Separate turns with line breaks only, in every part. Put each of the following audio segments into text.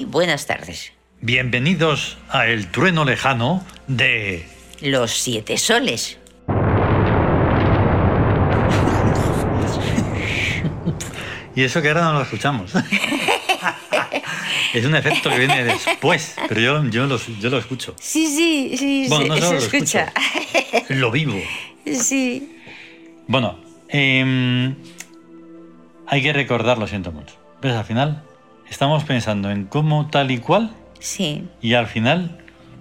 Muy buenas tardes. Bienvenidos a El Trueno Lejano de...
Los siete soles.
Y eso que ahora no lo escuchamos. es un efecto que viene después, pero yo, yo, lo, yo lo escucho.
Sí, sí, sí,
Bueno, no
se
lo
escucha.
Lo vivo.
sí.
Bueno, em, hay que recordar, lo siento mucho. ¿Ves? Al final estamos pensando en cómo tal y cual
Sí.
y al final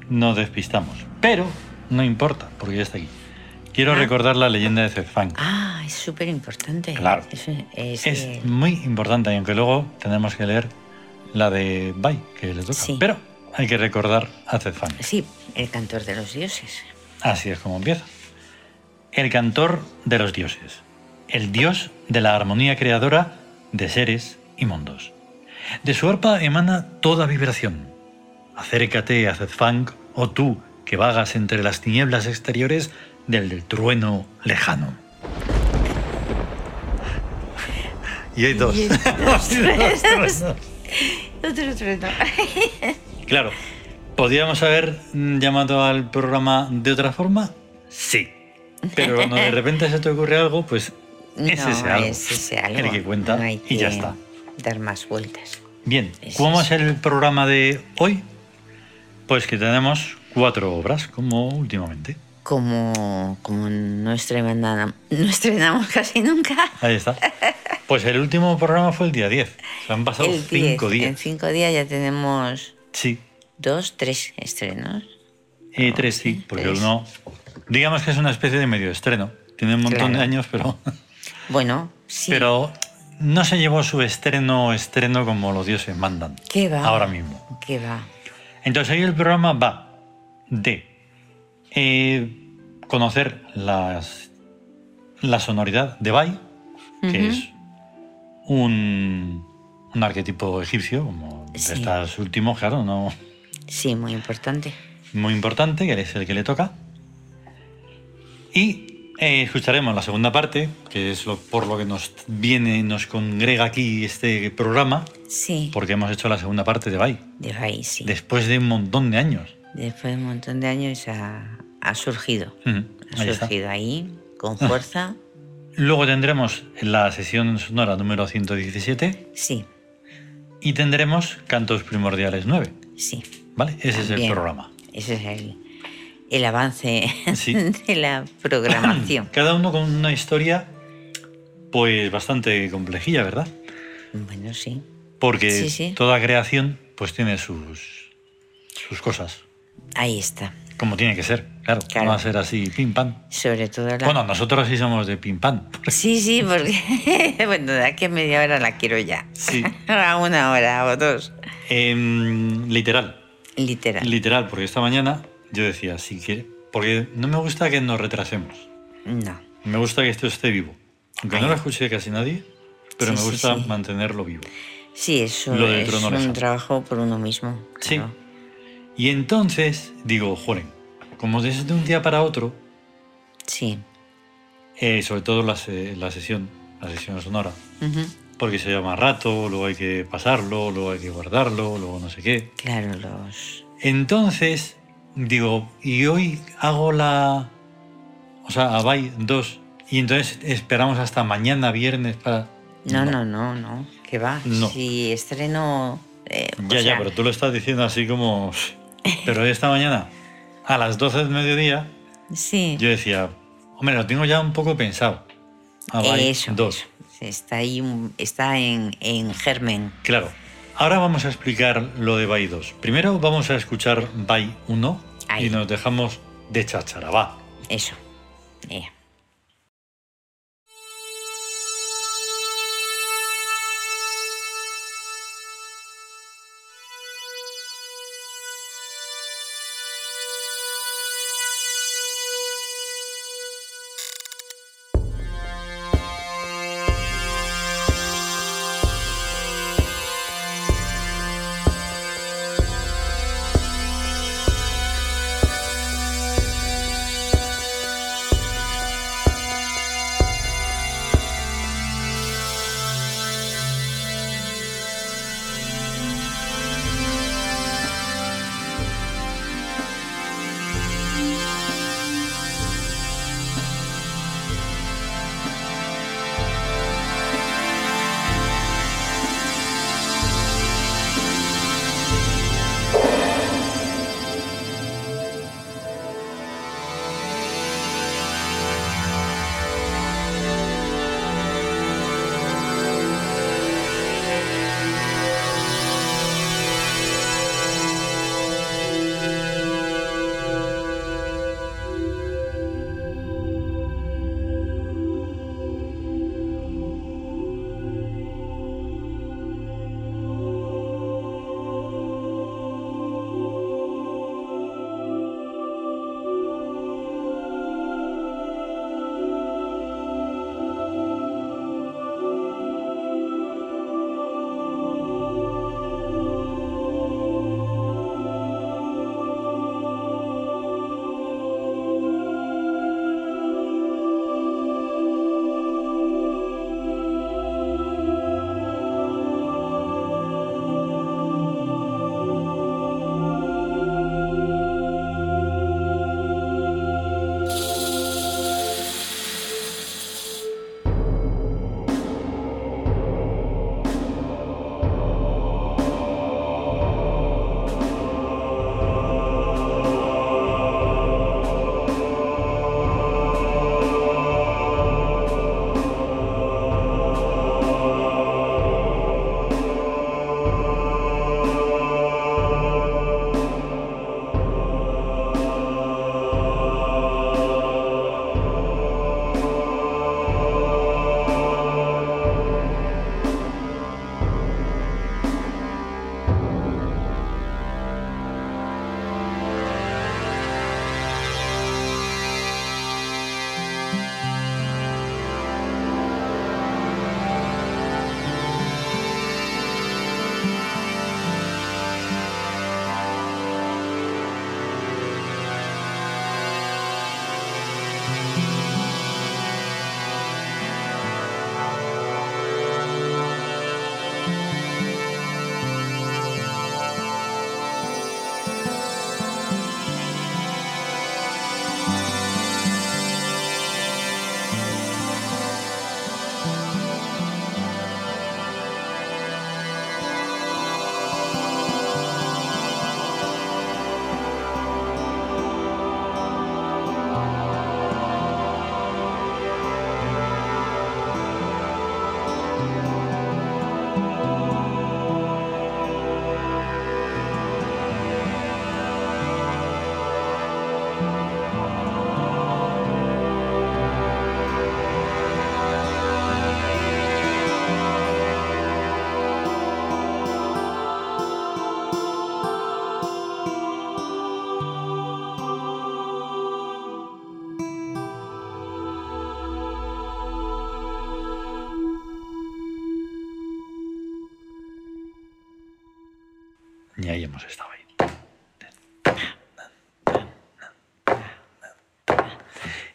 nos despistamos. Pero no importa, porque ya está aquí. Quiero
Ah.
recordar la leyenda de Zedfang.
Ah, es súper importante.
Claro.
Es, es,
Es
eh,
muy importante, aunque luego tenemos que leer la de Bai, que le toca.
Sí.
Pero hay que recordar a Zedfang.
sí, el cantor de los dioses.
Así es como empieza. El cantor de los dioses. El dios de la armonía creadora de seres y mundos. De su arpa emana toda vibración. Acércate a Zedfang, o tú que vagas entre las tinieblas exteriores del trueno lejano. Y hay dos.
Y hay dos truenos. Otro trueno.
Claro, ¿podríamos haber llamado al programa de otra forma? Sí. Pero cuando de repente se te ocurre algo, pues es
no,
ese algo.
es ese algo.
El que cuenta
No
y ya está.
Dar más vueltas.
Bien,
Es
¿cómo ser el programa de hoy? Pues que tenemos cuatro obras, como últimamente.
Como, como no, estrenamos, no estrenamos casi nunca.
Ahí está. Pues el último programa fue el día 10. Se han pasado
El
cinco
10. En
días.
cinco días ya tenemos
Sí,
dos, tres estrenos.
y tres sí, porque
tres.
uno, digamos que es una especie de medio estreno. Tiene un montón de años, pero...
Bueno, sí.
Pero no se llevó su estreno estreno como los dioses mandan.
¿Qué va?
Ahora mismo.
¿Qué va?
Entonces hoy el programa va de eh, conocer las, la sonoridad de Bai, que es un, un arquetipo egipcio, como de
Sí.
estos últimos, claro, no
Sí, muy importante.
muy importante, que es el que le toca. Y eh, escucharemos la segunda parte, que es lo, por lo que nos viene, nos congrega aquí este programa,
Sí,
porque hemos hecho la segunda parte de Bai,
de ahí sí.
después de un montón de años.
Después de un montón de años ha, ha surgido. Ha
ahí está.
surgido ahí, con fuerza.
Luego tendremos la sesión sonora número 117
Sí,
y tendremos Cantos Primordiales 9.
sí.
¿Vale? Ese es el programa.
Ese es el, el avance
Sí.
de la programación.
Cada uno con una historia, pues bastante complejilla, ¿verdad?
bueno, sí.
Porque
Sí, sí.
toda creación, pues tiene sus, sus cosas.
Ahí está.
Como tiene que ser, claro.
Claro.
No va a ser así, pim pam.
Sobre todo la...
Bueno, nosotros sí somos de pim pam.
Sí, sí, porque bueno, de aquí a media hora la quiero ya.
Sí.
A una hora o dos.
Em, literal.
Literal.
Literal, porque esta mañana yo decía, sí que. Porque no me gusta que nos retrasemos.
no.
Me gusta que esto esté vivo. Aunque no lo escuche casi nadie, pero
Sí,
me gusta
sí.
mantenerlo vivo.
Sí, eso
Lo
es un trabajo por uno mismo.
Sí. Y entonces digo, joder, como desde un día para otro,
Sí.
eh, sobre todo la, la sesión, la sesión sonora, porque se llama rato, luego hay que pasarlo, luego hay que guardarlo, luego no sé qué.
Claro, los...
Entonces, digo, y hoy hago la. O sea, Abai 2, y entonces esperamos hasta mañana viernes para.
No, no, no, no. ¿Qué va?
No.
Si estreno... eh,
Ya, ya,
sea,
pero tú lo estás diciendo así como. Pero esta mañana, a las 12 del mediodía,
Sí.
yo decía, hombre, lo tengo ya un poco pensado. Abai
eso,
2.
eso. Está ahí, está en, en germen.
Claro. Ahora vamos a explicar lo de Bai 2. Primero vamos a escuchar Bai 1
Ahí.
y nos dejamos de cháchara. Va.
Eso.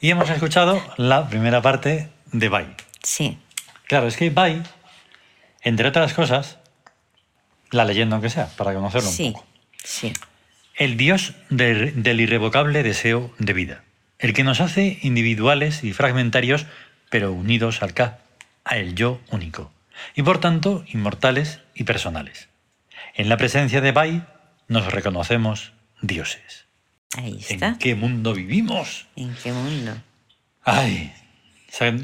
Y hemos escuchado la primera parte de Bye.
Sí,
Claro, es que Bye, entre otras cosas, la leyenda aunque sea, para conocerlo un
sí,
poco.
sí.
El Dios de- del irrevocable deseo de vida, el que nos hace individuales y fragmentarios, pero unidos al K, a el yo único, y por tanto inmortales y personales. En la presencia de Bai nos reconocemos dioses.
Ahí está.
¿En qué mundo vivimos?
¿En qué mundo?
¡Ay!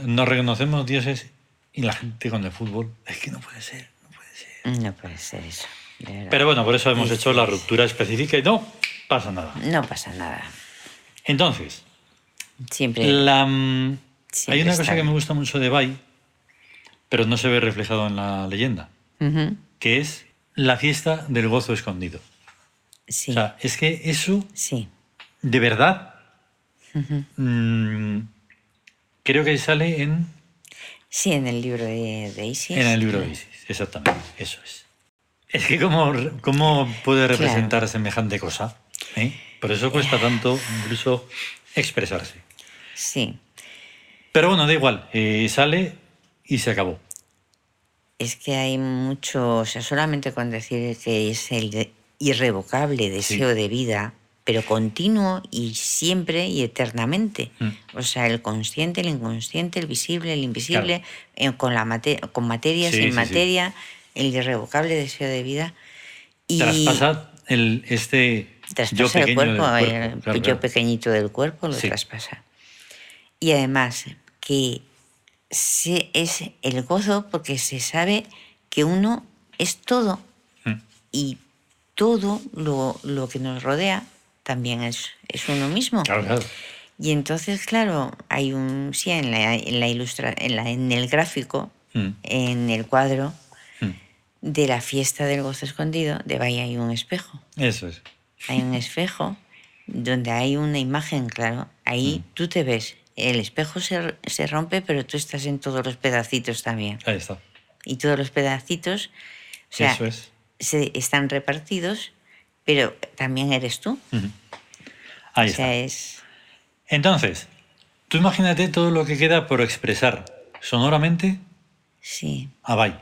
Nos reconocemos dioses y la gente con el fútbol. Es que no puede ser, no puede ser.
No puede ser eso.
Pero bueno, por eso hemos
Sí,
hecho
sí,
la
sí.
ruptura específica y no pasa nada.
No pasa nada.
Entonces,
Siempre.
La, mm,
Siempre
hay una cosa que me gusta mucho de Bai, pero no se ve reflejado en la leyenda, que es la fiesta del gozo escondido.
Sí,
O sea, es que eso,
sí.
De verdad, mm, creo que sale en,
Sí, en el libro de, de Isis.
en el libro de Isis. Exactamente, eso es. Es que cómo, cómo puede representar semejante cosa. ¿Eh? Por eso cuesta tanto incluso expresarse.
Sí.
Pero bueno, da igual, eh, sale y se acabó.
Es que hay mucho, o sea, solamente con decir que es el irrevocable deseo de vida, pero continuo y siempre y eternamente.
Mm.
O sea, el consciente, el inconsciente, el visible, el invisible, eh, con, la mate- con materia,
Sí,
sin
sí, sí.
materia, el irrevocable deseo de vida. Y
Traspasa el, este
traspasa
yo
el
pequeño
cuerpo,
del
el
cuerpo. Claro,
yo
claro.
pequeñito del cuerpo lo
Sí.
traspasa. Y además que se, es el gozo porque se sabe que uno es todo
Mm.
y todo lo, lo que nos rodea también es, es uno mismo.
Claro, claro.
Y entonces, claro, hay un, sí, en la, en la ilustra, en, la, en el gráfico,
Mm,
en el cuadro
mm.
de la fiesta del gozo escondido, de Bahía hay un espejo.
Eso es.
Hay un espejo donde hay una imagen, claro. Ahí
Mm.
tú te ves. El espejo se, se rompe, pero tú estás en todos los pedacitos también.
Ahí está.
Y todos los pedacitos, o sea,
Eso es.
se, están repartidos, pero también eres tú.
Ahí
o sea,
está.
es...
Entonces, tú imagínate todo lo que queda por expresar sonoramente
Sí,
a Bai.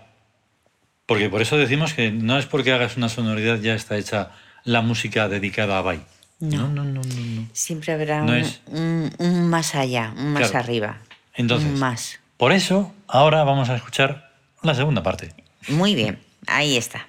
Porque por eso decimos que no es porque hagas una sonoridad ya está hecha la música dedicada a Bai.
No.
no, no, no, no, no.
siempre habrá
No
un,
es-
un- un más allá, un más
Claro.
arriba.
Entonces,
Un más.
por eso ahora vamos a escuchar la segunda parte.
Muy bien, ahí está.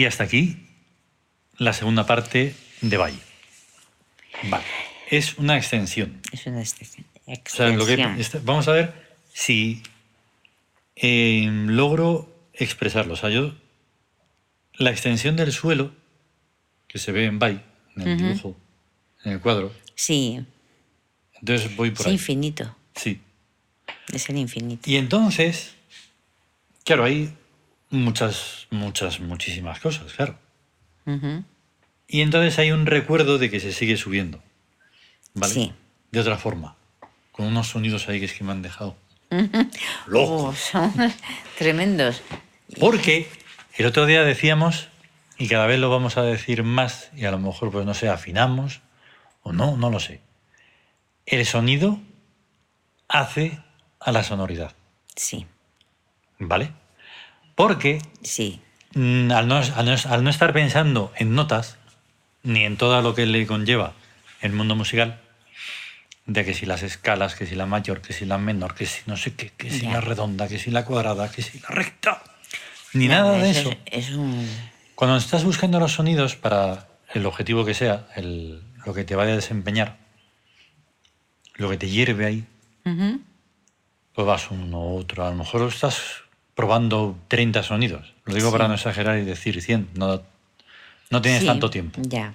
Y hasta aquí la segunda parte de Valle. Vale. Es una extensión.
Es una extensión.
O sea, lo que, vamos a ver si eh, logro expresarlo. O sea, yo. La extensión del suelo, que se ve en Bay, en el
Ujú.
dibujo, en el cuadro.
Sí,
Entonces voy por
es
ahí.
infinito.
Sí.
Es el infinito.
Y entonces, claro, hay muchas, muchas, muchísimas cosas, claro. Y entonces hay un recuerdo de que se sigue subiendo. ¿Vale?
Sí.
De otra forma. Con unos sonidos ahí que es que me han dejado.
Oh,
Loco.
son tremendos.
Porque el otro día decíamos, y cada vez lo vamos a decir más, y a lo mejor, pues no sé, afinamos, o no, no lo sé. El sonido hace a la sonoridad.
Sí,
¿Vale? Porque
sí,
mm, al no, al no- al no estar pensando en notas, ni en todo lo que le conlleva el mundo musical, de que si las escalas, que si la mayor, que si la menor, que si no sé qué, que si
Ya.
la redonda, que si la cuadrada, que si la recta, ni
Nada,
nada de
eso
eso.
Es, es un...
Cuando estás buscando los sonidos para el objetivo que sea, el- lo que te vaya a desempeñar, lo que te hierve ahí, pues vas uno u otro. A lo mejor estás probando 30 sonidos. Lo digo
Sí.
para no exagerar y decir 100. No, no tienes
Sí,
tanto tiempo.
Ya.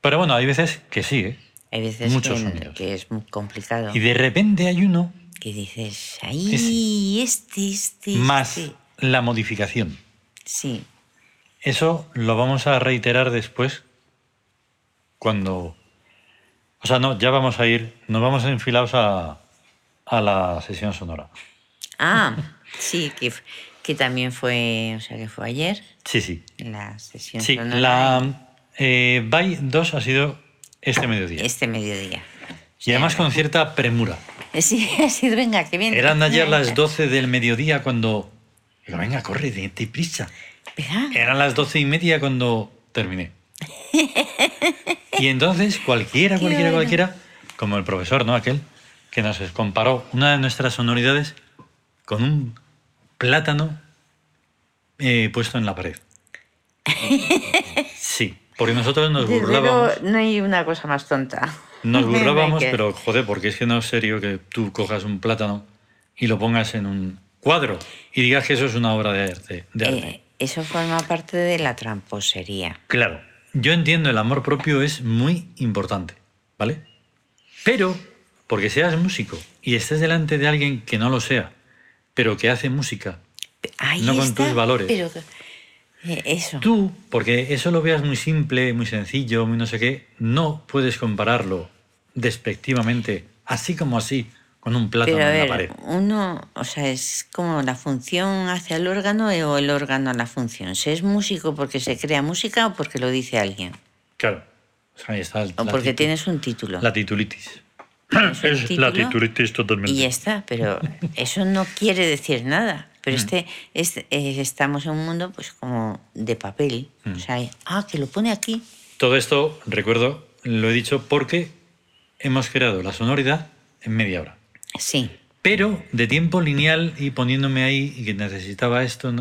Pero bueno, hay veces que sí, ¿eh?
Hay veces
Muchos
que,
sonidos.
que es muy complicado.
Y de repente hay uno
Que dices, ahí, este, este,
más
este".
la modificación.
Sí,
Eso lo vamos a reiterar después cuando... O sea, no, ya vamos a ir, nos vamos enfilados a, a la sesión sonora.
Ah, sí, que, que también fue, o sea, que fue ayer
Sí, sí.
la sesión
Sí,
sonora
la eh, By 2 ha sido este mediodía.
este mediodía.
Y además con cierta premura.
Sí, ha sido, venga, que bien.
Eran ayer las 12 del mediodía cuando... Venga, corre, date prisa.
¿Verdad?
Eran las doce y media cuando terminé. Y entonces cualquiera, cualquiera, cualquiera, como el profesor, ¿no? Aquel, que nos comparó una de nuestras sonoridades con un plátano eh, puesto en la pared. Sí, porque nosotros nos
Desde
burlábamos.
no hay una cosa más tonta.
Nos burlábamos,
Que-
pero joder, porque es que no es serio que tú cojas un plátano y lo pongas en un cuadro y digas que eso es una obra de arte. de arte.
Eh, eso forma parte de la tramposería.
Claro, yo entiendo el amor propio es muy importante, ¿vale? Pero, porque seas músico y estés delante de alguien que no lo sea, pero que hace música,
Ahí
No con
está,
tus valores.
Pero, eh, eso.
tú, porque eso lo veas muy simple, muy sencillo, muy no sé qué, no puedes compararlo despectivamente, así como así, con un plátano
Pero a
en la
ver,
pared.
uno, o sea, es como la función hacia el órgano o el órgano a la función. ¿Se es músico porque se crea música o porque lo dice alguien?
Claro, o sea, ahí está
O porque tienes un título.
la titulitis. Es la totalmente.
Y ya está, pero eso no quiere decir nada. Pero
Mm.
este, estamos en un mundo pues como de papel.
Mm.
O sea, hay- ah, que lo pone aquí.
Todo esto, recuerdo, lo he dicho porque hemos creado la sonoridad en media hora.
Sí,
Pero de tiempo lineal y poniéndome ahí y que necesitaba esto,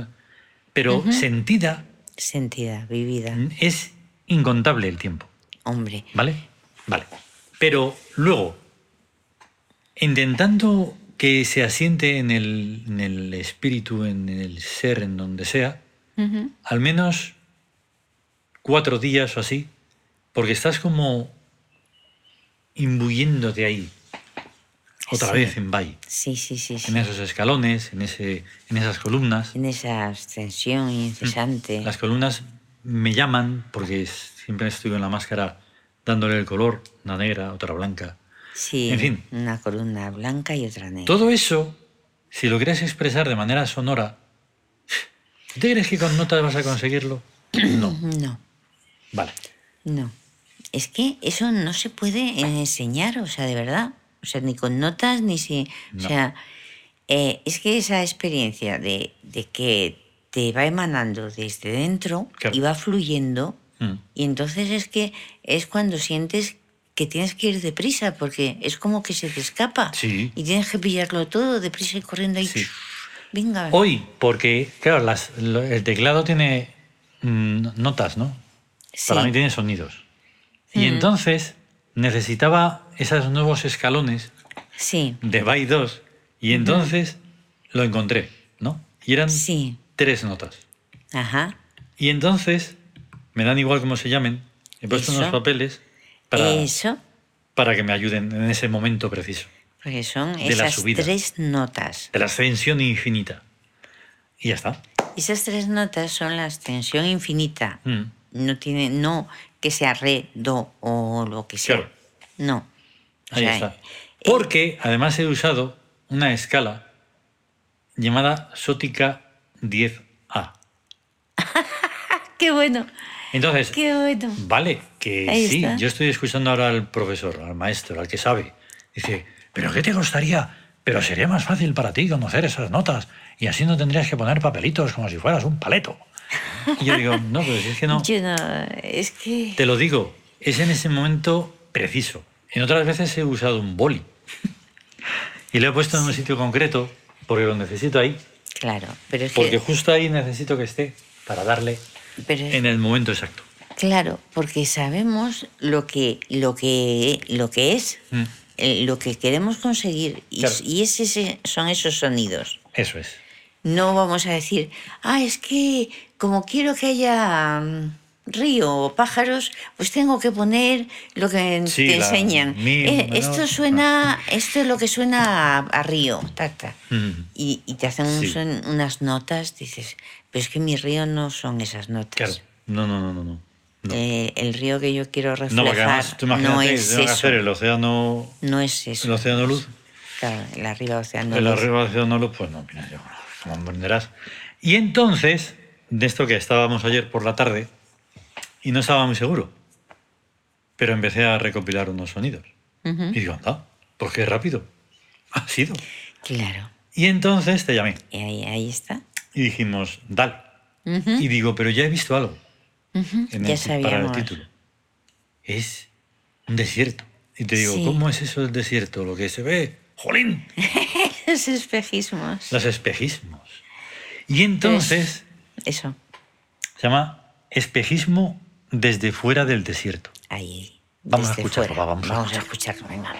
pero sentida
sentida, vivida.
es incontable el tiempo,
Hombre,
¿vale? Vale. Pero luego, intentando que se asiente en el, en el espíritu, en el ser, en donde sea, al menos cuatro días o así, porque estás como imbuyéndote ahí, otra
Sí.
vez en Bay,
sí, sí, sí. sí.
en esos escalones, en, ese, en esas columnas.
En esa ascensión incesante.
Mm. Las columnas me llaman porque siempre estoy con la máscara dándole el color, una negra, otra blanca.
Sí,
en fin.
una columna blanca y otra negra.
Todo eso, si lo quieres expresar de manera sonora, ¿tú te crees que con notas vas a conseguirlo? No.
No,
Vale.
no. Es que eso no se puede enseñar, o sea, de verdad. O sea, ni con notas, ni si...
No.
O sea, eh, es que esa experiencia de, de que te va emanando desde dentro
Claro.
y va fluyendo,
Mm.
y entonces es que es cuando sientes que tienes que ir deprisa, porque es como que se te escapa.
Sí.
Y tienes que pillarlo todo deprisa y corriendo ahí.
Sí.
Venga.
Hoy, porque, claro, las- el teclado tiene mm, notas, ¿no?
Sí.
Para mí tiene sonidos. Y
Mm.
entonces necesitaba esos nuevos escalones
Sí,
de By 2 y entonces lo encontré, ¿no? Y eran
sí.
tres notas.
Ajá.
Y entonces, me dan igual cómo se llamen, he puesto
Eso.
unos papeles para,
Eso,
para que me ayuden en ese momento preciso.
porque son
De la
esas
subida.
tres notas.
De la ascensión infinita. Y ya está.
Esas tres notas son la extensión infinita.
Mm.
No tiene, no que sea re, do o lo que sea.
Claro.
No. O
Ahí
sea,
está.
eh,
Porque además he usado una escala llamada Sótica 10A.
Qué bueno,
Entonces,
qué bueno.
vale, que
Ahí
sí,
está.
yo estoy escuchando ahora al profesor, al maestro, al que sabe. Dice, ¿pero qué te costaría? Pero sería más fácil para ti conocer esas notas y así no tendrías que poner papelitos como si fueras un paleto. Y yo digo, no, pero si es que no.
Yo no, es que...
Te lo digo, es en ese momento preciso. En otras veces he usado un boli. y lo he puesto en un sitio concreto porque lo necesito ahí.
Claro, pero es
Porque
que...
justo ahí necesito que esté para darle
pero es-
en el momento exacto.
Claro, porque sabemos lo que, lo que, lo que es,
Mm,
eh, lo que queremos conseguir, y,
Claro.
y es ese- son esos sonidos.
Eso es.
No vamos a decir, ah, es que como quiero que haya mm, río o pájaros, pues tengo que poner lo que
Sí,
te enseñan. Eh, esto suena, esto es lo que suena a, a río, ta, ta.
Mm.
Y, y te hacen un
Sí.
son- unas notas, dices, pero es que mi río no son esas notas.
Claro. No, no, no, no. no. No.
Eh, el río que yo quiero
No,
reflejar
porque además, tú
no es
que
eso.
hacer el océano,
No es eso.
el océano luz.
Claro, el arriba océano.
el
luz.
arriba del océano luz, pues no, mira, yo, como entenderás. Y entonces, de esto que estábamos ayer por la tarde, y no estaba muy seguro, pero empecé a recopilar unos sonidos.
Ujú.
Y digo, anda, pues qué rápido ha sido.
Claro.
Y entonces te llamé
Y ahí, ahí está.
Y dijimos, dal.
Ujú,
Y digo, pero ya he visto algo
ujú.
en
Ya
el, para el
sabíamos.
título. Es un desierto. Y te digo,
Sí.
¿cómo es eso el desierto? Lo que se ve, jolín,
Los espejismos.
los espejismos. Y entonces
Eso.
se llama espejismo desde fuera del desierto.
Ahí.
Vamos a escucharlo, va, vamos a
vamos a escucharlo. Venga.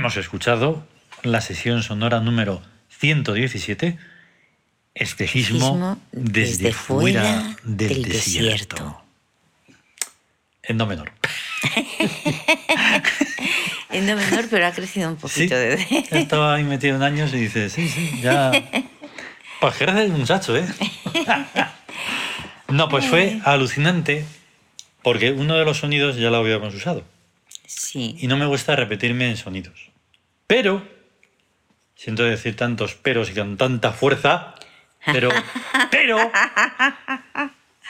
Hemos escuchado la sesión sonora número 117, Espejismo desde,
desde
fuera,
fuera
del,
del
desierto.
desierto.
En do menor.
En do menor, pero ha crecido un
Sí,
poquito de...
estaba ahí metido en años y dice, sí, sí, ya... Pues que eres el muchacho, ¿eh? no, pues fue alucinante porque uno de los sonidos ya lo habíamos usado.
Sí,
y no me gusta repetirme en sonidos. Pero, siento decir tantos peros y con tanta fuerza, pero, pero,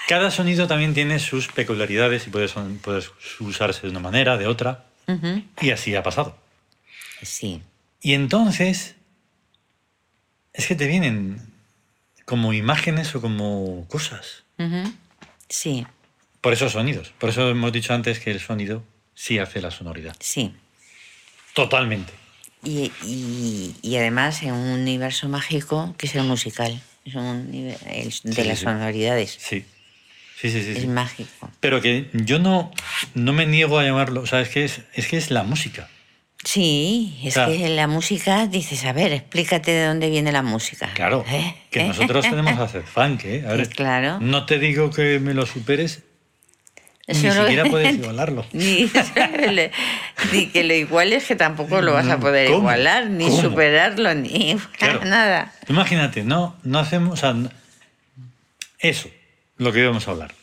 cada sonido también tiene sus peculiaridades y puede, son- puede usarse de una manera, de otra,
Ujú,
y así ha pasado.
sí,
Y entonces, es que te vienen como imágenes o como cosas.
ujú, sí,
Por esos sonidos. Por eso hemos dicho antes que el sonido sí hace la sonoridad.
sí.
Totalmente.
Y, y- y además en un universo mágico que es el musical, es un nive- el de
Sí,
las
sí.
sonoridades,
Sí. Sí, sí, sí.
es
sí.
mágico.
Pero que yo no, no me niego a llamarlo, o sea, es que es, es que es la música.
Sí, es
Claro.
que la música, dices, a ver, explícate de dónde viene la música.
Claro,
¿Eh?
que
¿Eh?
nosotros tenemos hacer funk, ¿eh? A ver,
Sí, claro.
no te digo que me lo superes, ni siquiera puedes igualarlo.
Ni, ni que lo iguales, que tampoco lo vas a poder
¿Cómo?
igualar, ni
¿Cómo?
superarlo, ni
Claro.
nada.
Imagínate, no, no hacemos, o sea, eso, lo que íbamos a hablar.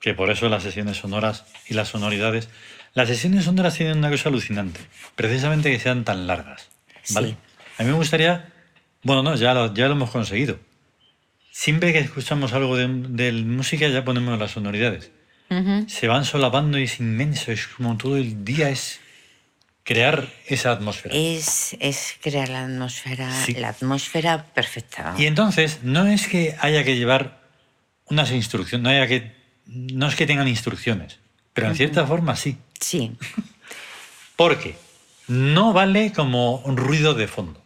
Que por eso las sesiones sonoras y las sonoridades, las sesiones sonoras tienen una cosa alucinante, precisamente que sean tan largas. ¿vale?
Sí.
A mí me gustaría, bueno, no, ya lo, ya lo hemos conseguido. Siempre que escuchamos algo de, de música ya ponemos las sonoridades. Se van solapando y es inmenso, es como todo el día es crear esa atmósfera.
Es, es crear la atmósfera,
Sí.
la atmósfera perfecta.
Y entonces, no es que haya que llevar unas instrucciones, no, haya que, no es que tengan instrucciones, pero en cierta forma sí.
Sí,
Porque no vale como un ruido de fondo.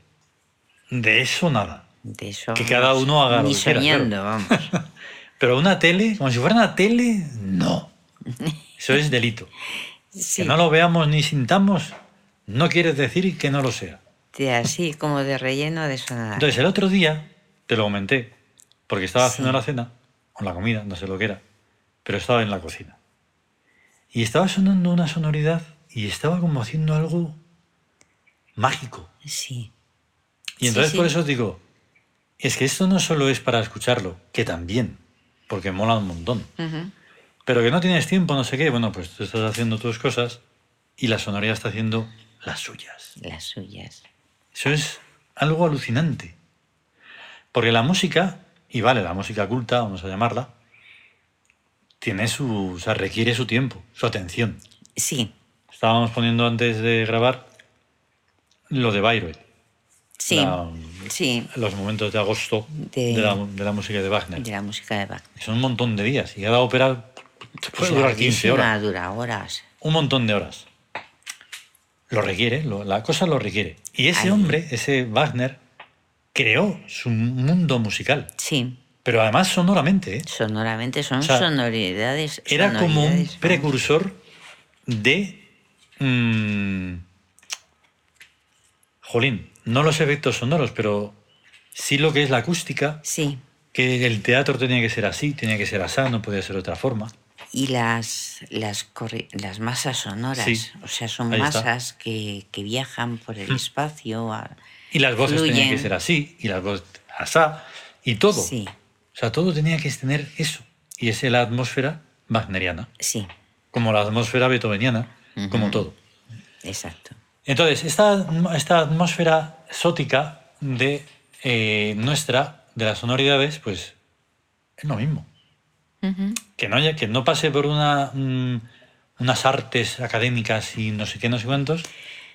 De eso nada.
de eso.
Que cada uno haga lo
Ni
quiera,
soñando, vamos.
Pero una tele, como si fuera una tele, no. Eso es delito.
Sí,
Que no lo veamos ni sintamos, no quiere decir que no lo sea.
de así como de relleno, de eso nada.
Entonces, el otro día, te lo comenté, porque estaba haciendo la cena, o la comida, no sé lo que era, pero estaba en la cocina. Y estaba sonando una sonoridad y estaba como haciendo algo mágico.
Sí,
Y entonces
Sí,
por eso digo, es que esto no solo es para escucharlo, que también, porque mola un montón, pero que no tienes tiempo, no sé qué, bueno, pues tú estás haciendo tus cosas y la sonoridad está haciendo las suyas.
las suyas.
Eso es algo alucinante. Porque la música, y vale, la música culta, vamos a llamarla, tiene su, o sea, requiere su tiempo, su atención.
Sí,
Estábamos poniendo antes de grabar lo de Bayreuth,
sí,
la-
sí,
los momentos de agosto
De-
de, la, de la música de Wagner.
de la música de Bach.
Son un montón de días y cada ópera puede durar 15 horas,
larguísima, dura horas.
un montón de horas. Lo requiere, lo- la cosa lo requiere. Y ese hombre, ese Wagner, creó su mundo musical.
Sí,
Pero además sonoramente, ¿eh?
sonoramente son
O sea,
sonoridades.
Era como un
sonoridades,
precursor de... mm, jolín, no los efectos sonoros, pero sí lo que es la acústica,
Sí,
que el teatro tenía que ser así, tenía que ser así, no podía ser de otra forma.
y las, las, masas sonoras.
Sí,
O sea, son masas que, que viajan por el espacio. a-
Y las voces tenían
Fluyen.
que ser así, y las voces asá, y todo.
Sí,
O sea, todo tenía que tener eso. Y es la atmósfera wagneriana,
sí,
como la atmósfera beethoveniana, como todo.
exacto.
Entonces, esta, esta atmósfera sótica de eh, nuestra, de las sonoridades, pues es lo mismo. Que no, haya, que no pase por una, mm, unas artes académicas y no sé qué, no sé cuántos,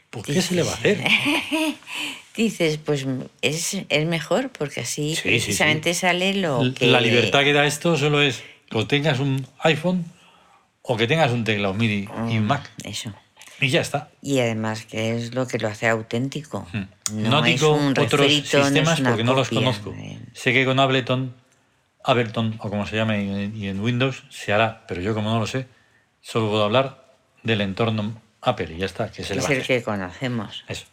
pues ¿qué se le va a hacer?
Dices, pues es, es mejor porque así
Sí,
precisamente
sí.
sale lo
L-
que...
La libertad que da esto solo es que tengas un iPhone o que tengas un teclado MIDI y un Mac.
Eso.
Y ya está.
Y además que es lo que lo hace auténtico.
Hmm.
No,
No,
es
digo
un
otros
refrito, es
sistemas porque no los conozco.
eh.
Sé que con Ableton, Ableton o como se llame y en- Windows se hará, pero yo como no lo sé, solo puedo hablar del entorno Apple y ya está, que
es
va a
el que conocemos.
Eso.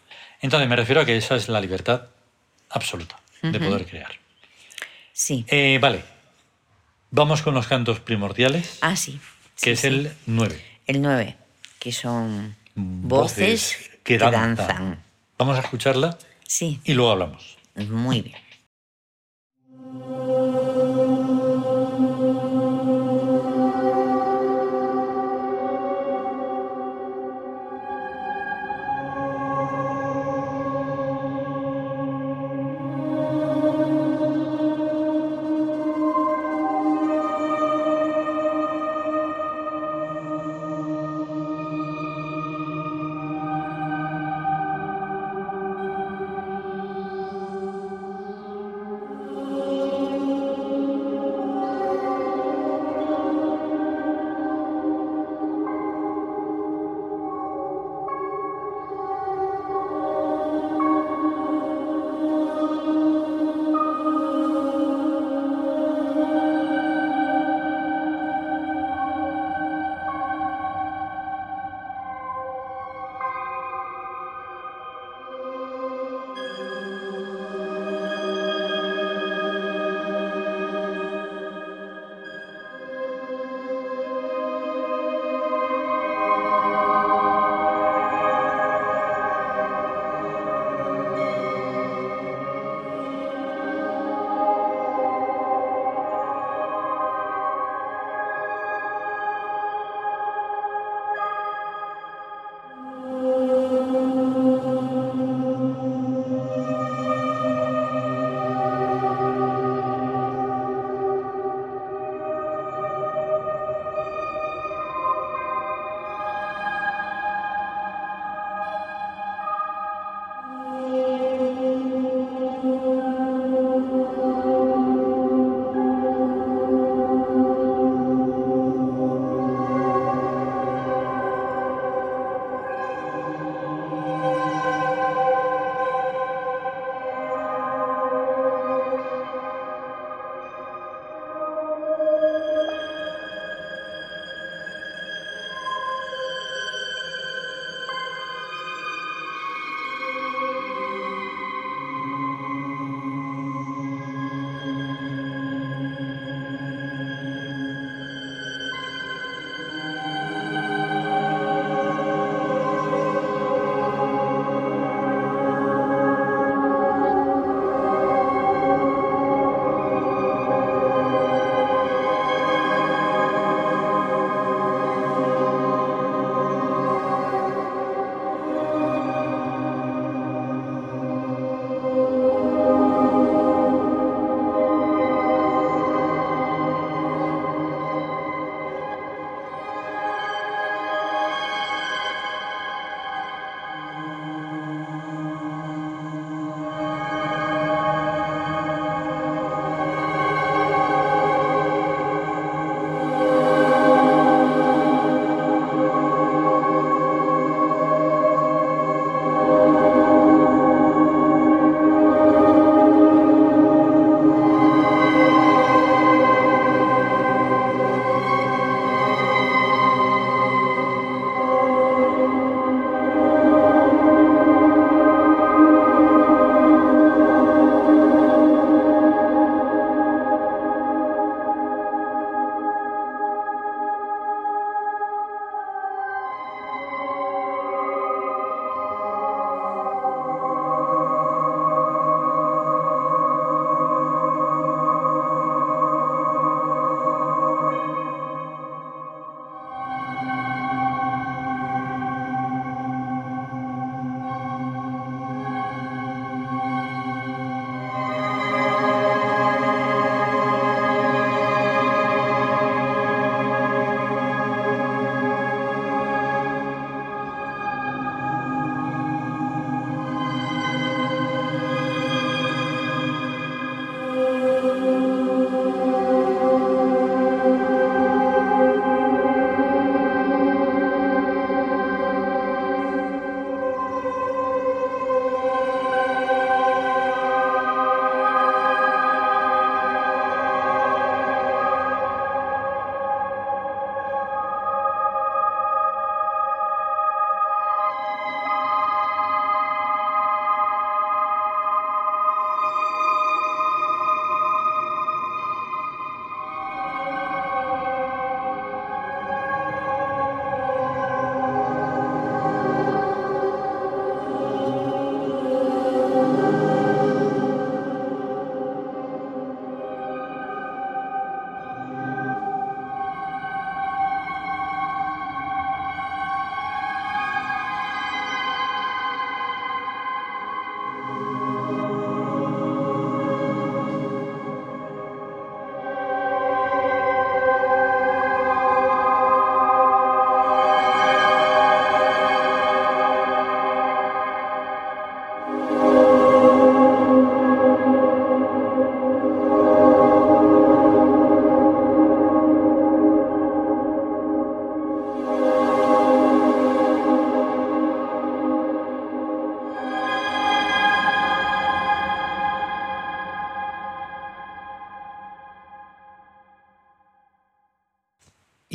Entonces me refiero a que esa es la libertad absoluta de poder crear.
Sí.
Eh, vale. Vamos con los cantos primordiales,
Ah, sí.
que
Sí,
es el 9.
El 9, que son voces, que, danzan.
Vamos a escucharla
Sí,
y luego hablamos.
muy bien.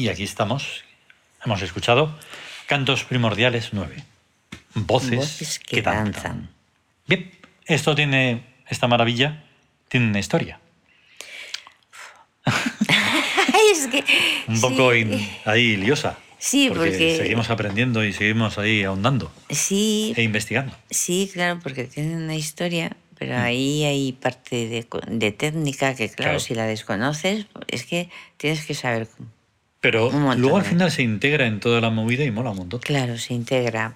Y aquí estamos. Hemos escuchado Cantos Primordiales 9. Voces,
Voces
que,
que
danzan.
danzan.
Bien, esto tiene, esta maravilla, tiene una historia.
Ay, es que,
Un
sí,
poco in- ahí liosa.
Sí, porque-
seguimos aprendiendo y seguimos ahí ahondando
Sí,
e investigando.
sí, claro, porque tiene una historia, pero
Mm.
ahí hay parte de técnica que, claro,
Claro.
si la desconoces, es que tienes que saber.
Pero luego al final se integra en toda la movida y mola un montón.
Claro, se integra.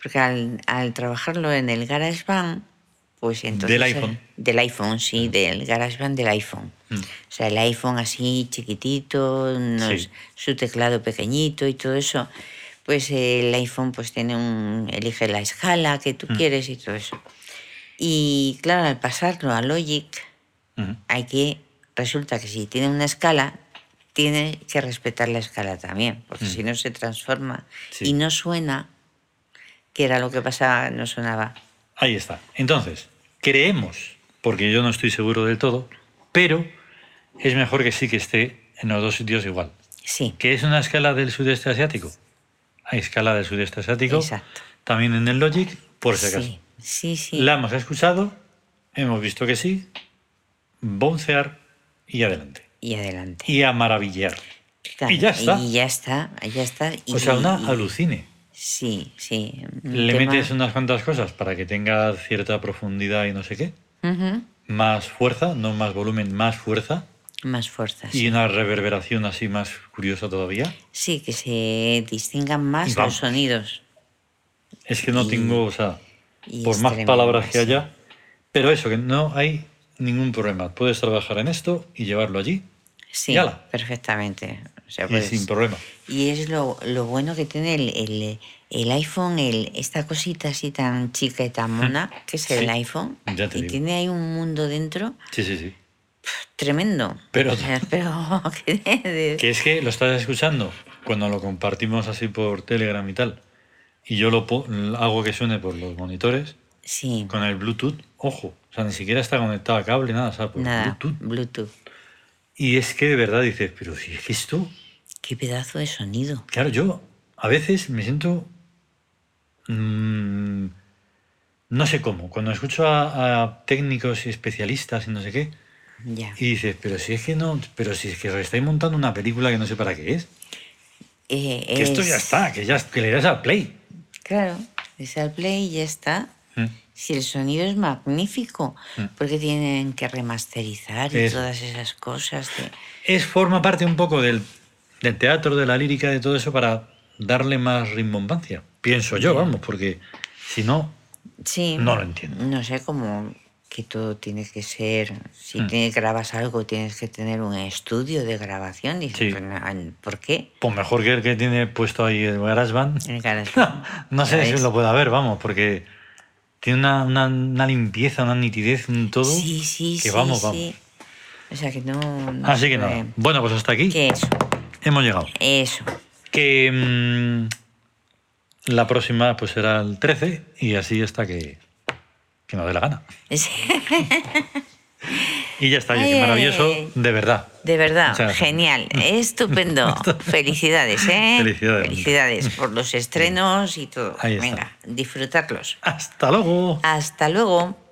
Porque al, al trabajarlo en el GarageBand, pues entonces...
Del iPhone.
Del iPhone, sí, del GarageBand del iPhone.
Mm.
O sea, el iPhone así chiquitito, unos-
Sí.
su teclado pequeñito y todo eso. Pues el iPhone pues tiene un... elige la escala que tú
Mm.
quieres y todo eso. Y claro, al pasarlo a Logic,
Ujú.
hay que... Resulta que si tiene una escala, tiene que respetar la escala también, porque
Mm.
si no se transforma
Sí.
y no suena, que era lo que pasaba, no sonaba.
Ahí está. Entonces, creemos, porque yo no estoy seguro del todo, pero es mejor que sí que esté en los dos sitios igual.
Sí,
¿Qué es una escala del sudeste asiático? Hay escala del sudeste asiático.
Exacto.
También en el Logic, por si acaso.
sí, sí, sí.
La hemos escuchado, hemos visto que sí, boncear y adelante.
Y adelante.
Y a maravillar.
Claro,
y ya está.
Y ya está, ya está. Y-
O sea, una
y-
alucine.
Sí, sí.
Le
tema-
metes unas cuantas cosas para que tenga cierta profundidad y no sé qué. Más fuerza, no más volumen, más fuerza.
Más fuerza.
Y
Sí.
una reverberación así más curiosa todavía.
Sí, que se distingan más los sonidos.
Es que no
Y-
tengo, o sea, por más palabras que haya, pero eso, que no hay ningún problema. Puedes trabajar en esto y llevarlo allí
Sí, perfectamente. O sea,
y
pues-
sin problema.
Y es lo, lo bueno que tiene el, el- el iPhone, el, esta cosita así tan chica y tan mona, que es el iPhone.
ya te
y
digo.
tiene ahí un mundo dentro
Sí, sí, sí.
tremendo.
Pero-
O sea, pero que
es que lo estás escuchando cuando lo compartimos así por Telegram y tal. Y yo lo hago que suene por los monitores
Sí,
con el Bluetooth. Ojo, o sea, ni siquiera está conectado a cable, nada, o sea, por
nada,
Bluetooth.
Bluetooth.
Y es que de verdad dices, pero si es que esto
Qué pedazo de sonido.
Claro, yo a veces me siento. mm, no sé cómo. Cuando escucho a, a técnicos y especialistas y no sé qué,
Ya.
y dices, pero si es que no. Pero si es que os estáis montando una película que no sé para qué es.
Eh,
Que esto
es-
ya está, que ya que le das al play.
Claro, es al play y ya está.
Mm.
Si el sonido es magnífico,
Mm.
porque tienen que remasterizar y
Eso.
todas esas cosas. De...
Es, forma parte un poco del, del teatro, de la lírica, de todo eso para darle más rimbombancia. Pienso yo, vamos, porque si no.
Sí.
No lo entiendo.
No sé, como que todo tiene que ser. Si
Mm.
te grabas algo, tienes que tener un estudio de grabación. Dices,
Sí.
pues, no, ¿por qué?
Pues mejor que el que tiene puesto ahí el GarageBand.
El GarageBand.
No sé si
¿Sabes?
lo puede haber, vamos, porque tiene una, una- una limpieza, una nitidez en todo.
Sí, sí,
que
sí.
vamos,
sí.
vamos.
O sea que no. no
Así que
se
nada. Bueno, pues hasta aquí
Que eso,
hemos llegado.
eso.
Que mm, la próxima pues será el 13 y así hasta que, que nos dé la gana. Y ya está,
Ay,
maravilloso, de verdad.
De verdad, genial, estupendo. Felicidades, ¿eh?
Felicidades.
Felicidades por los estrenos y todo. Venga, disfrutarlos.
Hasta luego.
Hasta luego.